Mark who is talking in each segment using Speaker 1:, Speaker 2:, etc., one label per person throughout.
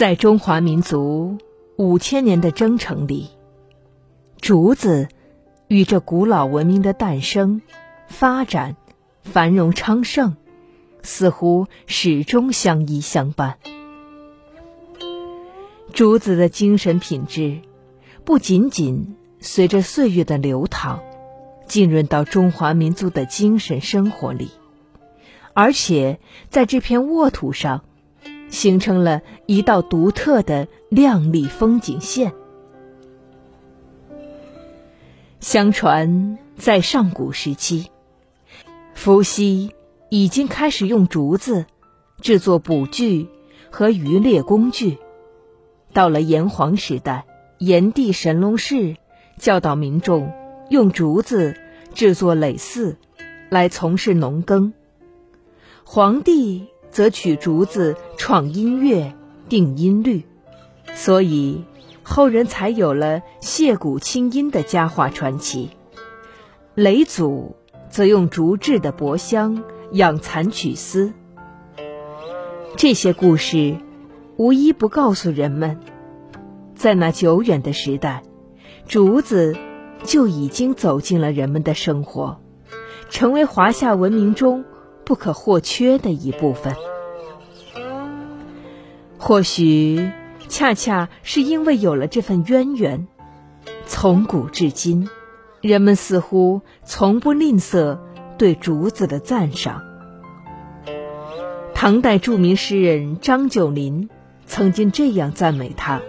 Speaker 1: 在中华民族五千年的征程里，竹子与这古老文明的诞生、发展、繁荣昌盛，似乎始终相依相伴。竹子的精神品质，不仅仅随着岁月的流淌，浸润到中华民族的精神生活里，而且在这片沃土上。形成了一道独特的亮丽风景线。相传，在上古时期，伏羲已经开始用竹子制作捕具和渔猎工具。到了炎黄时代，炎帝神农氏教导民众用竹子制作耒耜，来从事农耕。黄帝。则取竹子创音乐、定音律，所以后人才有了谢鼓清音的佳话传奇。雷祖则用竹制的帛箱养蚕取丝。这些故事无一不告诉人们，在那久远的时代，竹子就已经走进了人们的生活，成为华夏文明中。不可或缺的一部分。或许，恰恰是因为有了这份渊源，从古至今，人们似乎从不吝啬对竹子的赞赏。唐代著名诗人张九龄曾经这样赞美它：“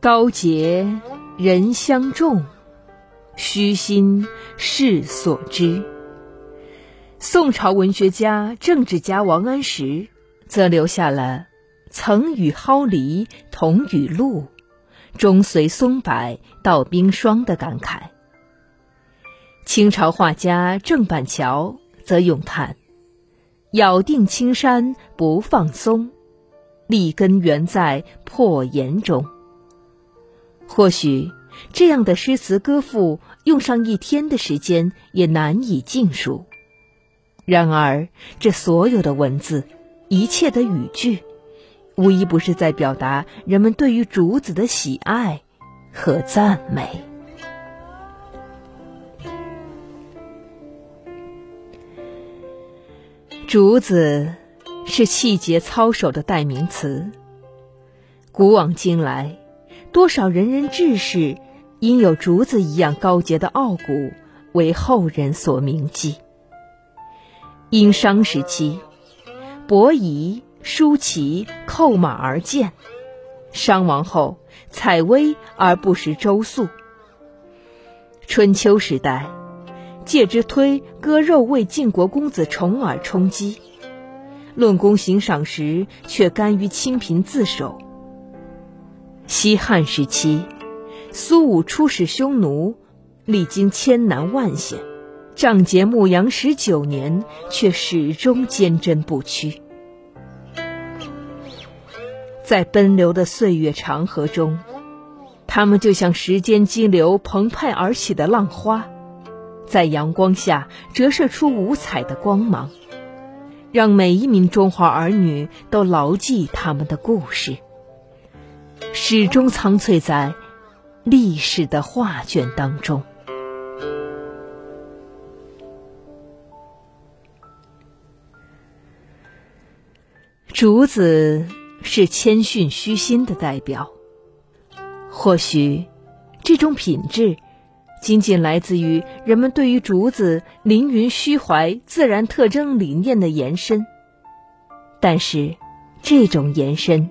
Speaker 1: 高洁人相重，虚心世所知。”宋朝文学家、政治家王安石，则留下了“曾与蒿梨同雨露，终随松柏到冰霜”的感慨。清朝画家郑板桥则咏叹：“咬定青山不放松，立根原在破岩中。”或许这样的诗词歌赋，用上一天的时间也难以尽数。然而，这所有的文字，一切的语句，无一不是在表达人们对于竹子的喜爱和赞美。竹子是气节操守的代名词。古往今来，多少仁人志士因有竹子一样高洁的傲骨，为后人所铭记。殷商时期，伯夷、叔齐叩马而建；商王后采薇而不食周粟。春秋时代，介之推割肉为晋国公子重耳充饥，论功行赏时却甘于清贫自守。西汉时期，苏武出使匈奴，历经千难万险。仗节牧羊十九年，却始终坚贞不屈。在奔流的岁月长河中，他们就像时间激流澎湃而起的浪花，在阳光下折射出五彩的光芒，让每一名中华儿女都牢记他们的故事，始终苍翠在历史的画卷当中。竹子是谦逊虚心的代表。或许，这种品质仅仅来自于人们对于竹子凌云虚怀自然特征理念的延伸。但是，这种延伸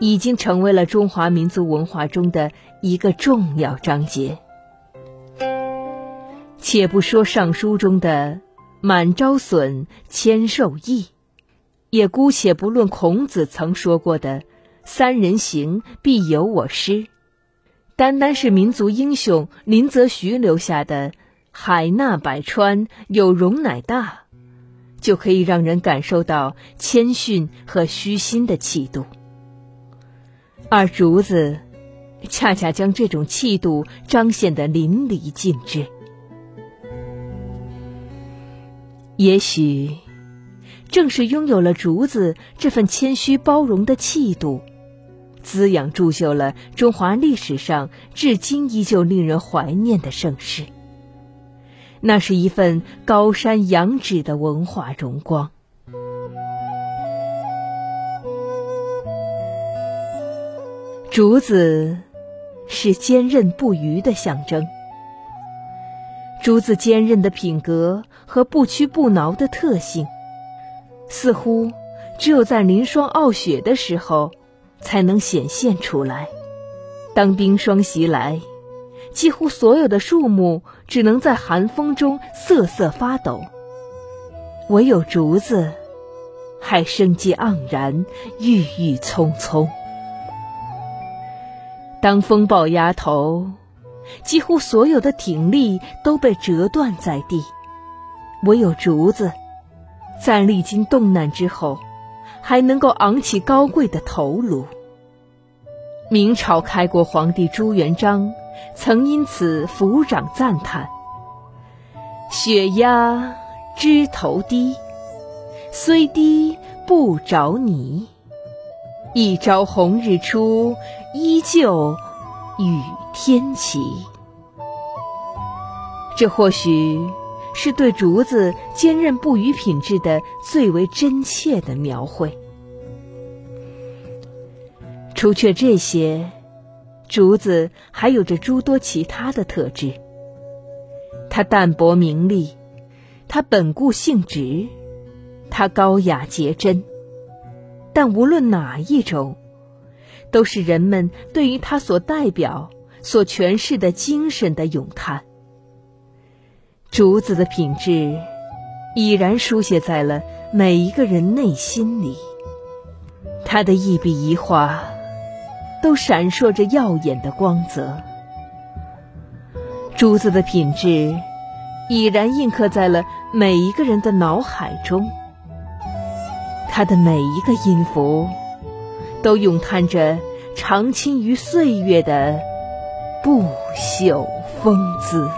Speaker 1: 已经成为了中华民族文化中的一个重要章节。且不说《尚书》中的“满招损，谦受益”。也姑且不论孔子曾说过的“三人行，必有我师”，单单是民族英雄林则徐留下的“海纳百川，有容乃大”，就可以让人感受到谦逊和虚心的气度。而竹子，恰恰将这种气度彰显得淋漓尽致。也许，正是拥有了竹子这份谦虚包容的气度，滋养铸就了中华历史上至今依旧令人怀念的盛世。那是一份高山仰止的文化荣光。竹子，是坚韧不渝的象征。竹子坚韧的品格和不屈不挠的特性，似乎只有在凌霜傲雪的时候才能显现出来。当冰霜袭来，几乎所有的树木只能在寒风中瑟瑟发抖，唯有竹子还生机盎然、郁郁葱葱。当风暴压头。几乎所有的挺立都被折断在地，唯有竹子，在历经动难之后，还能够昂起高贵的头颅。明朝开国皇帝朱元璋曾因此抚掌赞叹：“雪压枝头低，虽低不着泥。一朝红日出，依旧与。”天齐，这或许是对竹子坚韧不渝品质的最为真切的描绘。除却这些，竹子还有着诸多其他的特质。它淡泊名利，它本固性直，它高雅洁真。但无论哪一种，都是人们对于它所代表。所诠释的精神的咏叹，竹子的品质已然书写在了每一个人内心里。他的一笔一画，都闪烁着耀眼的光泽。竹子的品质已然印刻在了每一个人的脑海中。他的每一个音符，都咏叹着长青于岁月的。不朽风姿。